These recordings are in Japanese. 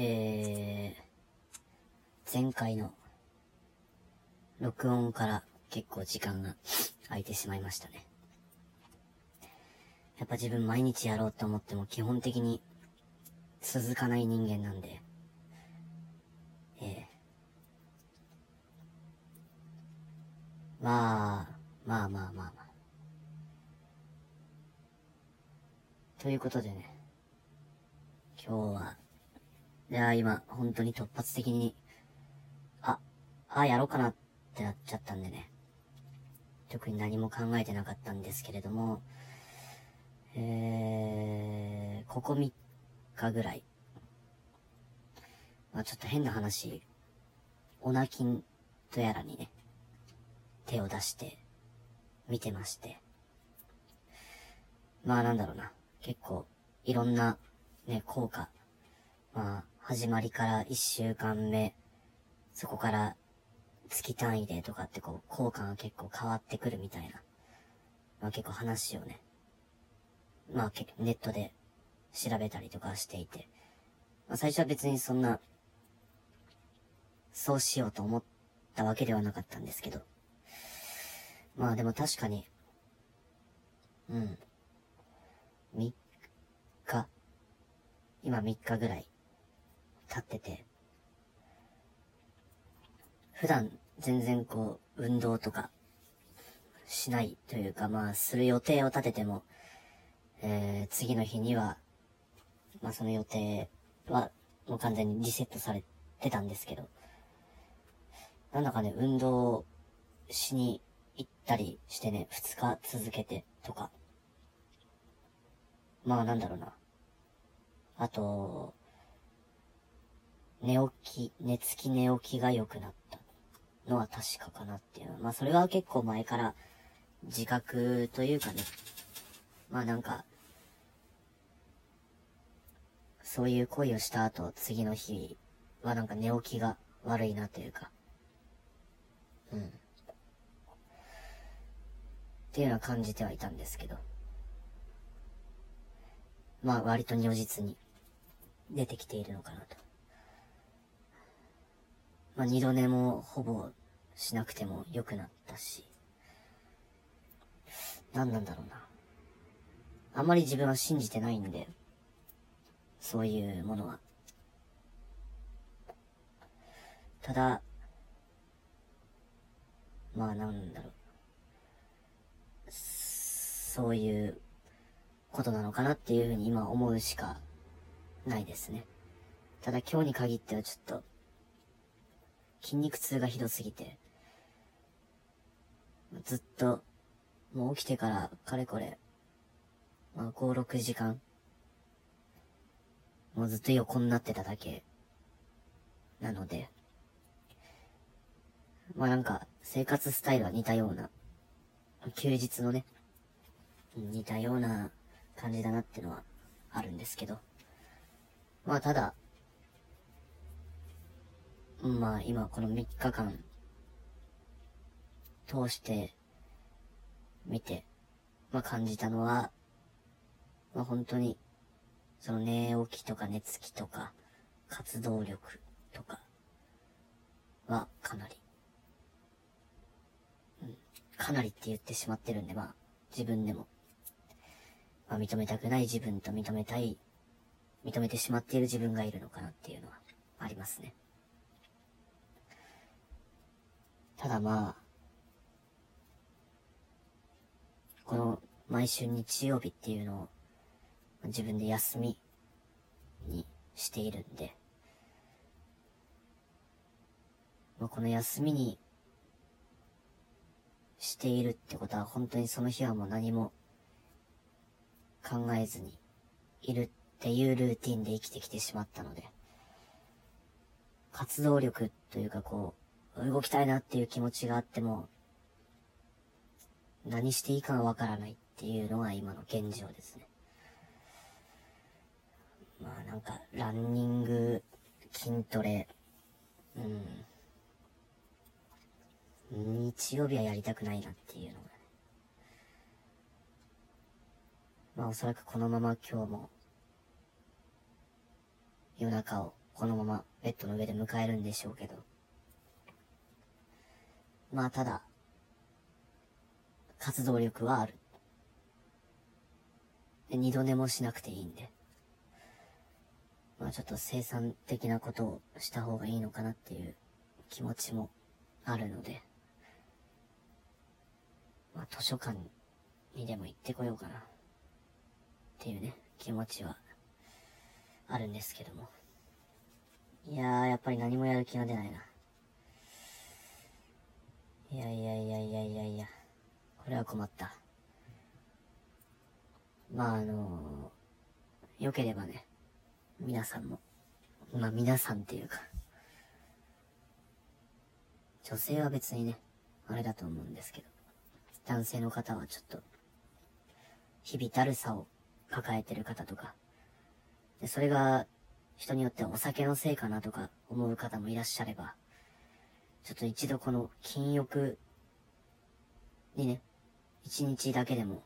えー、前回の録音から結構時間が空いてしまいましたね。やっぱ自分毎日やろうと思っても基本的に続かない人間なんで、ええまあ、まあまあまあまあ。ということでね、今日は、いや、今、本当に突発的に、あ、あ、やろうかなってなっちゃったんでね。特に何も考えてなかったんですけれども、えー、ここ3日ぐらい、まあちょっと変な話、オナキンとやらにね、手を出して見てまして。まあなんだろうな。結構いろんなね、効果。まあ始まりから1週間目、そこから月単位でとかってこう効果が結構変わってくるみたいな。まあ結構話をね、まあ結構ネットで調べたりとかしていて。まあ最初は別にそんな、そうしようと思ったわけではなかったんですけど。まあでも確かに、うん。3日、今3日ぐらい経ってて、普段全然こう、運動とかしないというか、まあ、する予定を立てても、えー、次の日には、まあその予定はもう完全にリセットされてたんですけど、なんだかね、運動しに行ったりしてね、二日続けてとか。まあなんだろうな。あと、寝起き、寝つき寝起きが良くなったのは確かかなっていう。まあそれは結構前から自覚というかね。まあなんか、そういう恋をした後、次の日はなんか寝起きが悪いなというか。うん。っていうのは感じてはいたんですけど。まあ割と如実に出てきているのかなと。まあ二度寝もほぼしなくても良くなったし。何なんだろうな。あんまり自分は信じてないんで、そういうものは。ただ、まあなんだろう。そういうことなのかなっていうふうに今思うしかないですね。ただ今日に限ってはちょっと、筋肉痛がひどすぎて、ずっと、もう起きてからかれこれ、まあ5、6時間、もうずっと横になってただけ、なので、まあなんか、生活スタイルは似たような、休日のね、似たような感じだなってのはあるんですけど。まあただ、まあ今この3日間通して見て、まあ感じたのは、まあ本当に、その寝起きとか寝つきとか、活動力とかはかなり、うん、かなりって言ってしまってるんで、まあ自分でもまあ、認めたくない自分と認めたい、認めてしまっている自分がいるのかなっていうのはありますね。ただまあ、この毎週日曜日っていうのを自分で休みにしているんで、まあ、この休みにしているってことは本当にその日はもう何も考えずにいるっていうルーティンで生きてきてしまったので、活動力というかこう、動きたいなっていう気持ちがあっても、何していいかがわからないっていうのが今の現状ですね。まあなんか、ランニング、筋トレ、うん。日曜日はやりたくないなっていうのがねまあおそらくこのまま今日も夜中をこのままベッドの上で迎えるんでしょうけど。まあただ、活動力はある。二度寝もしなくていいんで。まあちょっと生産的なことをした方がいいのかなっていう気持ちもあるので、まあ図書館にでも行ってこようかな。っていうね、気持ちはあるんですけども。いやー、やっぱり何もやる気が出ないな。いやいやいやいやいやいや、これは困った。まああのー、良ければね、皆さんも、まあ皆さんっていうか、女性は別にね、あれだと思うんですけど、男性の方はちょっと、日々だるさを抱えてる方とか、で、それが人によってはお酒のせいかなとか思う方もいらっしゃれば、ちょっと一度この禁欲にね、一日だけでも、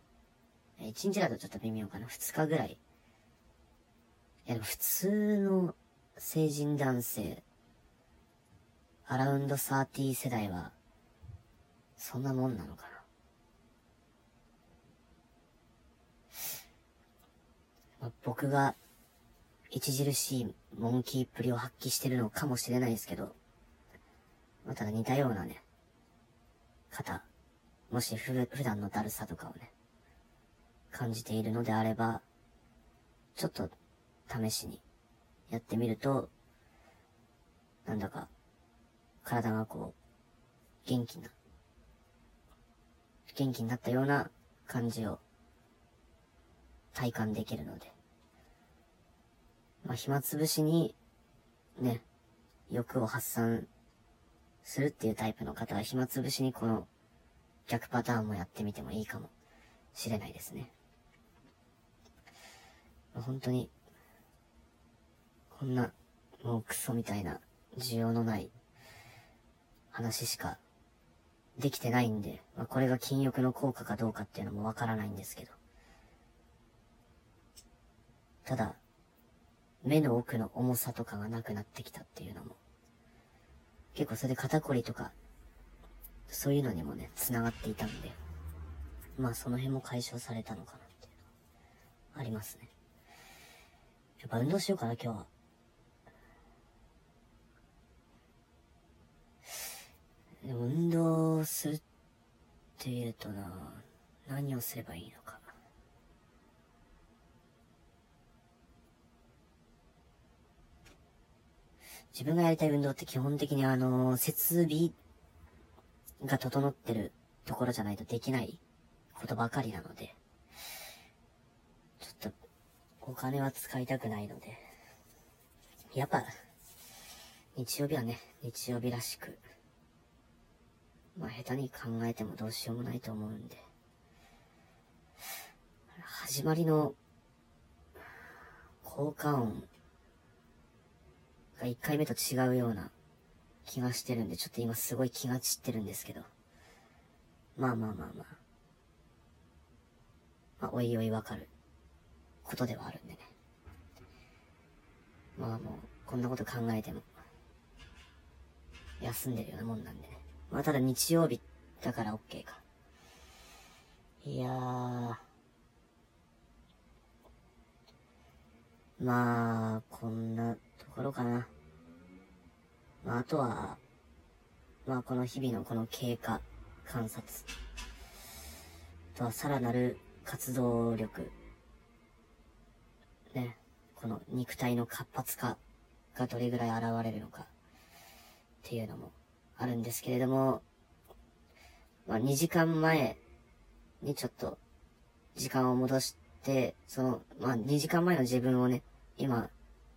一日だとちょっと微妙かな、二日ぐらい。いやでも普通の成人男性、アラウンド30世代は、そんなもんなのかな。僕が著しいモンキーっぷりを発揮してるのかもしれないですけど、まあ、ただ似たようなね、方、もしふ普段のだるさとかをね、感じているのであれば、ちょっと試しにやってみると、なんだか体がこう、元気な、元気になったような感じを体感できるので、まあ、暇つぶしに、ね、欲を発散するっていうタイプの方は暇つぶしにこの逆パターンもやってみてもいいかもしれないですね。本当に、こんな、もうクソみたいな需要のない話しかできてないんで、まあ、これが禁欲の効果かどうかっていうのもわからないんですけど。ただ、目の奥の重さとかがなくなってきたっていうのも、結構それで肩こりとか、そういうのにもね、繋がっていたんで、まあその辺も解消されたのかなっていうのは、ありますね。やっぱ運動しようかな、今日は。でも運動するって言うとな、何をすればいいのか。自分がやりたい運動って基本的にあの、設備が整ってるところじゃないとできないことばかりなので、ちょっと、お金は使いたくないので、やっぱ、日曜日はね、日曜日らしく、まあ下手に考えてもどうしようもないと思うんで、始まりの効果音が1回目と違うような気がしてるんで、ちょっと今すごい気が散ってるんですけど。まあまあまあまあ。まあ、おいおいわかることではあるんでね。まあもう、こんなこと考えても、休んでるようなもんなんでね。まあただ日曜日だから OK か。いやー。まあ、こんなところかな。まあ、あとは、まあ、この日々のこの経過観察。あとは、さらなる活動力。ね。この肉体の活発化がどれぐらい現れるのか。っていうのもあるんですけれども、まあ、2時間前にちょっと時間を戻して、その、まあ、2時間前の自分をね、今、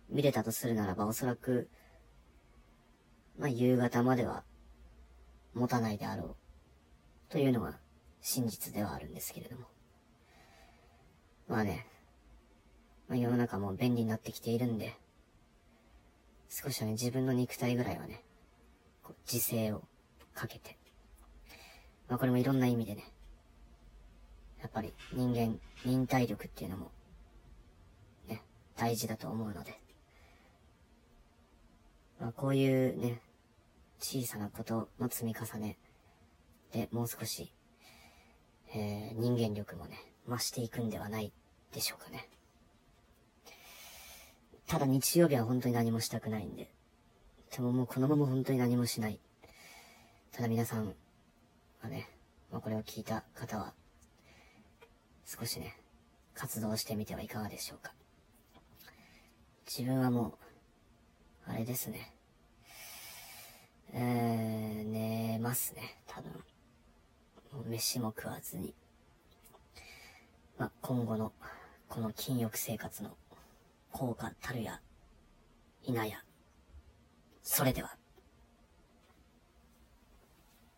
見れたとするならば、おそらく、まあ、夕方までは持たないであろう。というのが真実ではあるんですけれども。まあね、まあ、世の中も便利になってきているんで、少しはね、自分の肉体ぐらいはね、こう自制をかけて。まあこれもいろんな意味でね、やっぱり人間、忍耐力っていうのも、ね、大事だと思うので、まあ、こういうね、小さなことの積み重ねでもう少し、えー、人間力もね、増していくんではないでしょうかね。ただ日曜日は本当に何もしたくないんで。でももうこのまま本当に何もしない。ただ皆さんはね、まあ、これを聞いた方は、少しね、活動してみてはいかがでしょうか。自分はもう、あれですね。えー、寝ますね、多分。もう飯も食わずに。まあ、今後の、この禁欲生活の効果たるや、いなや。それでは。